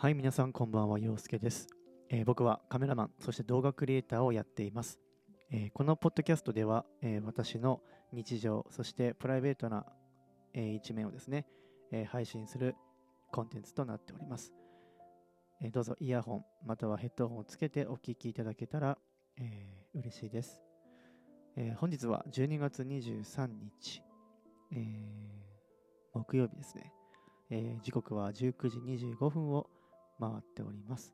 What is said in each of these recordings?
はい、皆さんこんばんは、陽介です、えー僕はカメラマン、そして動画クリエイターをやっています。えーこのポッドキャストでは、えー私の日常、そしてプライベートな、えー一面をですね、え配信するコンテンツとなっております。えどうぞイヤホン、またはヘッドホンをつけてお聞きいただけたら、えー嬉しいです、え本日は12月23日、え木曜日ですね。え時刻は19時25分を回っております。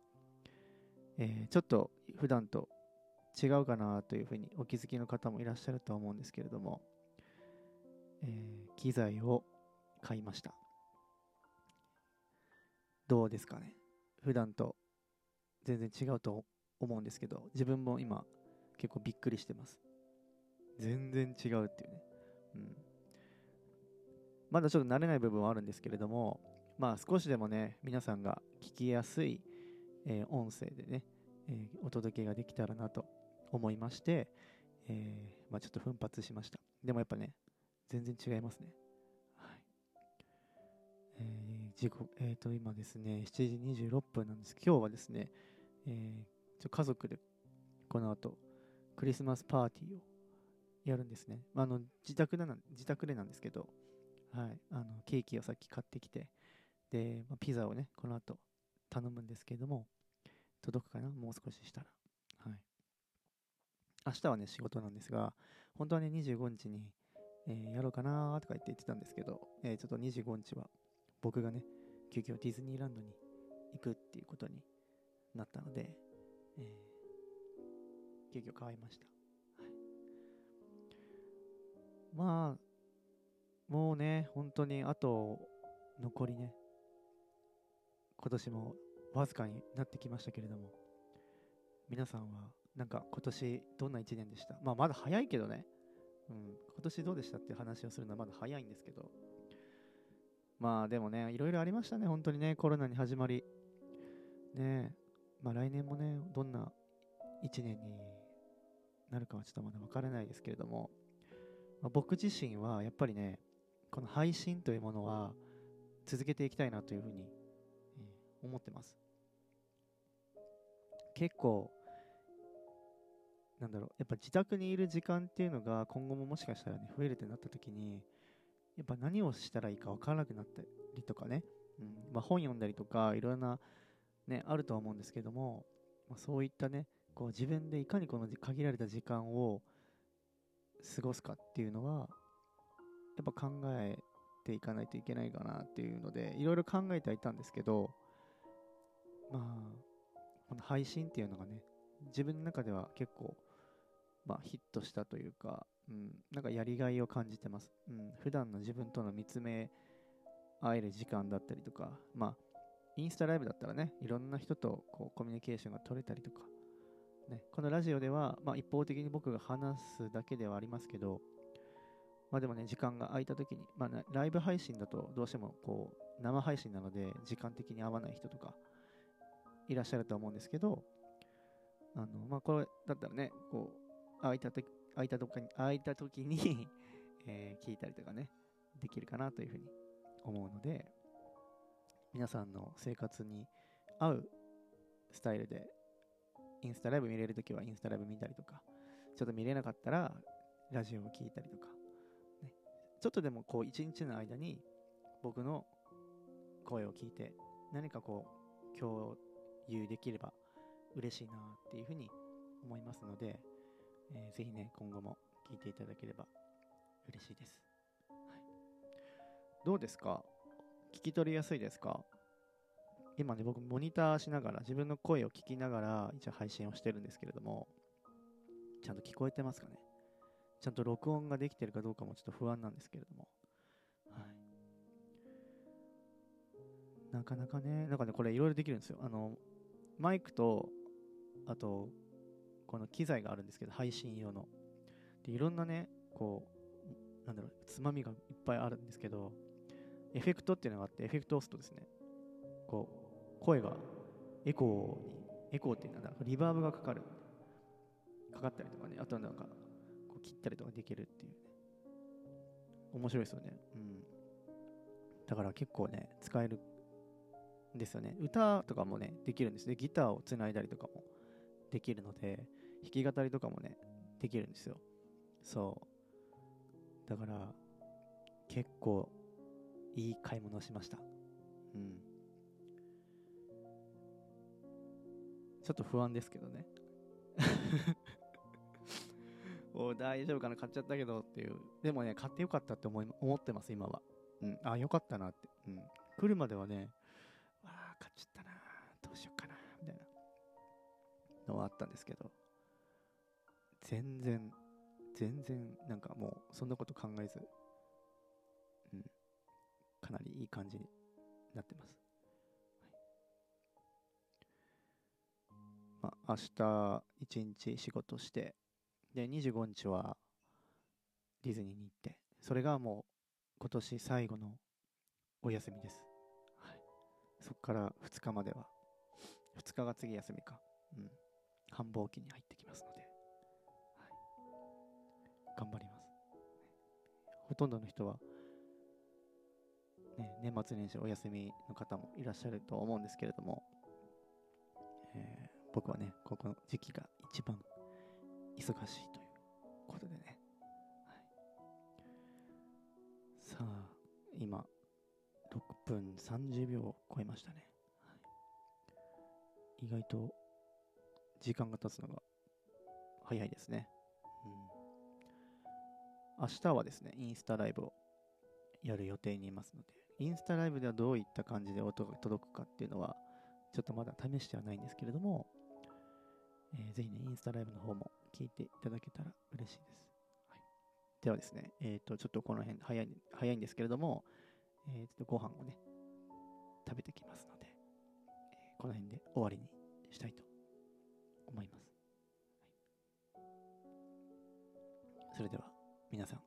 えーちょっと普段と違うかなというふうにお気づきの方もいらっしゃると思うんですけれども、えー機材を買いました。どうですかね？普段と全然違うと思うんですけど、自分も今結構びっくりしてます。全然違うっていうね。うん。まだちょっと慣れない部分はあるんですけれども、まあ少しでもね、皆さんが聞きやすい、えー音声でね、えーお届けができたらなと思いまして、えーまあ、ちょっと奮発しました。でもやっぱね、全然違いますね。はい。えー時刻、えっ、と、今ですね、7時26分なんです今日はですね、えちょ家族でこの後、クリスマスパーティーをやるんですね。まあ、あの自宅でな自宅でなんですけど、はい、あのケーキをさっき買ってきて、で、まあ、ピザをね、この後頼むんですけれども、届くかな？もう少ししたら。はい。明日はね、仕事なんですが、本当はね、25日に、えーやろうかなとか言って言ってたんですけど、えーちょっと25日は僕がね、急遽ディズニーランドに行くっていうことになったので、えー急遽変わりました。はい。まあ、もうね、本当にあと残りね、今年もわずかになってきましたけれども、皆さんはなんか今年どんな1年でした？まあまだ早いけどね、うん、今年どうでしたっていう話をするのはまだ早いんですけど、まあでもね、いろいろありましたね、本当にね、コロナに始まり。ねまあ来年もね、どんな1年になるかはちょっとまだ分からないですけれども、まあ僕自身はやっぱりね、この配信というものは続けていきたいなというふうに、思ってます。結構、なんだろう、やっぱ自宅にいる時間っていうのが今後ももしかしたらね、増えるってなった時に、やっぱ何をしたらいいか分からなくなったりとかね、うんまあ、本読んだりとか、いろんな、ね、あるとは思うんですけども、まあ、そういったね、こう自分でいかにこの限られた時間を過ごすかっていうのは、やっぱ考えていかないといけないかなっていうので、いろいろ考えてはいたんですけど、まあ、この配信っていうのがね、自分の中では結構、まあ、ヒットしたというか、うん、なんかやりがいを感じてます。うん、普段の自分との見つめ合える時間だったりとか、まあ、インスタライブだったらね、いろんな人とこうコミュニケーションが取れたりとか、ね、このラジオでは、まあ、一方的に僕が話すだけではありますけど、まあでもね、時間が空いた時に、まあ、ライブ配信だとどうしてもこう生配信なので時間的に合わない人とかいらっしゃると思うんですけど、あのまあ、これだったらね、こう空いた時空いた時に空いた時に、え聞いたりとかね、できるかなというふうに思うので、皆さんの生活に合うスタイルで、インスタライブ見れるときはインスタライブ見たりとか、ちょっと見れなかったらラジオを聞いたりとか、ね、ちょっとでもこう一日の間に僕の声を聞いて何かこう共有できれば嬉しいなっていうふうに思いますので、えーぜひね今後も聞いていただければ嬉しいです、はい、どうですか？聞き取りやすいですか？今ね僕モニターしながら自分の声を聞きながら一応配信をしてるんですけれどもちゃんと聞こえてますかね？ちゃんと録音ができてるかどうかもちょっと不安なんですけれども。なかなかねなんかねこれいろいろできるんですよ。あのマイクとあとこの機材があるんですけど配信用の。でいろんなねこうなんだろうつまみがいっぱいあるんですけどエフェクトっていうのがあってエフェクトを押すとですね。こう声がエコーにエコーっていうのはリバーブがかかる。かかったりとかね。あとなんかこう切ったりとかできるっていうね。面白いですよね。うん。だから結構ね使えるですよね。歌とかもね、できるんですね。ギターをつないだりとかもできるので、弾き語りとかもね、できるんですよ。そう。だから、結構、いい買い物をしました。うん。ちょっと不安ですけどね。お大丈夫かな買っちゃったけどっていう。でもね、買ってよかったって思い思ってます、今は。うん。あ、よかったなって。うん。来るまではね、ちゃったな。どうしようかな。みたいなのはあったんですけど、全然、全然、なんかもう、そんなこと考えず、うん。かなりいい感じになってます。はいまあ、明日一日仕事して、で、25日はディズニーに行って、それがもう今年最後のお休みです。そこから2日までは、2日が次休みか。うん。繁忙期に入ってきますので、はい。頑張ります。ほとんどの人は、ね、年末年始お休みの方もいらっしゃると思うんですけれども、えー僕はね、ここの時期が一番忙しいということでね。はい、さあ、今、6分30秒超えましたね。はい、意外と時間が経つのが早いですね。うん、明日はですね、インスタライブをやる予定にいますので、インスタライブではどういった感じで音が届くかっていうのは、ちょっとまだ試してはないんですけれども、えーぜひね、インスタライブの方も聞いていただけたら嬉しいです。はい、ではですね、えっ、と、ちょっとこの辺早い早いんですけれども、えーちょっとご飯をね、食べてきますので、えーこの辺で終わりにしたいと思います。はい、それでは、皆さん、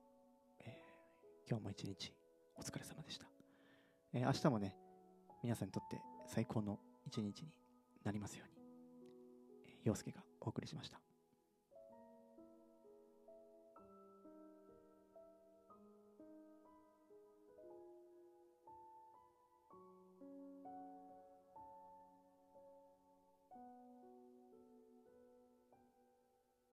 えー今日も一日お疲れ様でした。えー明日もね、皆さんにとって最高の一日になりますように。えー陽介がお送りしました。